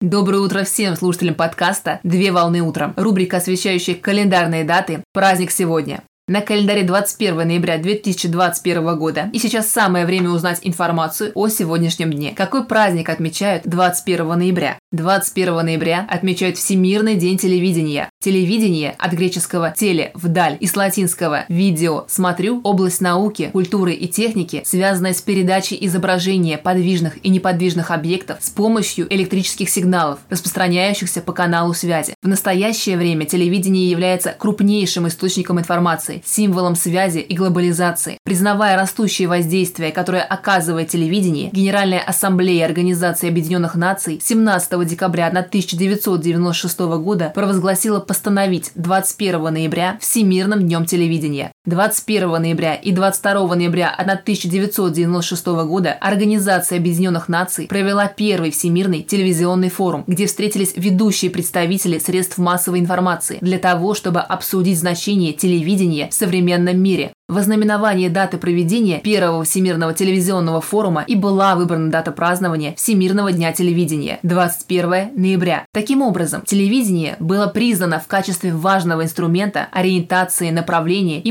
Доброе утро всем слушателям подкаста «Две волны утром». Рубрика, освещающая календарные даты. Праздник сегодня. На календаре 21 ноября 2021 года. И сейчас самое время узнать информацию о сегодняшнем дне. Какой праздник отмечают 21 ноября? 21 ноября отмечают Всемирный день телевидения. Телевидение от греческого «теле» – «вдаль» и с латинского «видео» – «смотрю» – область науки, культуры и техники, связанная с передачей изображения подвижных и неподвижных объектов с помощью электрических сигналов, распространяющихся по каналу связи. В настоящее время телевидение является крупнейшим источником информации, символом связи и глобализации. Признавая растущее воздействие, которое оказывает телевидение, Генеральная Ассамблея Организации Объединенных Наций 17 декабря 1996 года провозгласила постановить 21 ноября Всемирным днем телевидения. 21 ноября и 22 ноября 1996 года Организация Объединенных Наций провела первый Всемирный телевизионный форум, где встретились ведущие представители средств массовой информации для того, чтобы обсудить значение телевидения в современном мире. В ознаменовании даты проведения первого Всемирного телевизионного форума и была выбрана дата празднования Всемирного дня телевидения – 21 ноября. Таким образом, телевидение было признано в качестве важного инструмента ориентации, направления и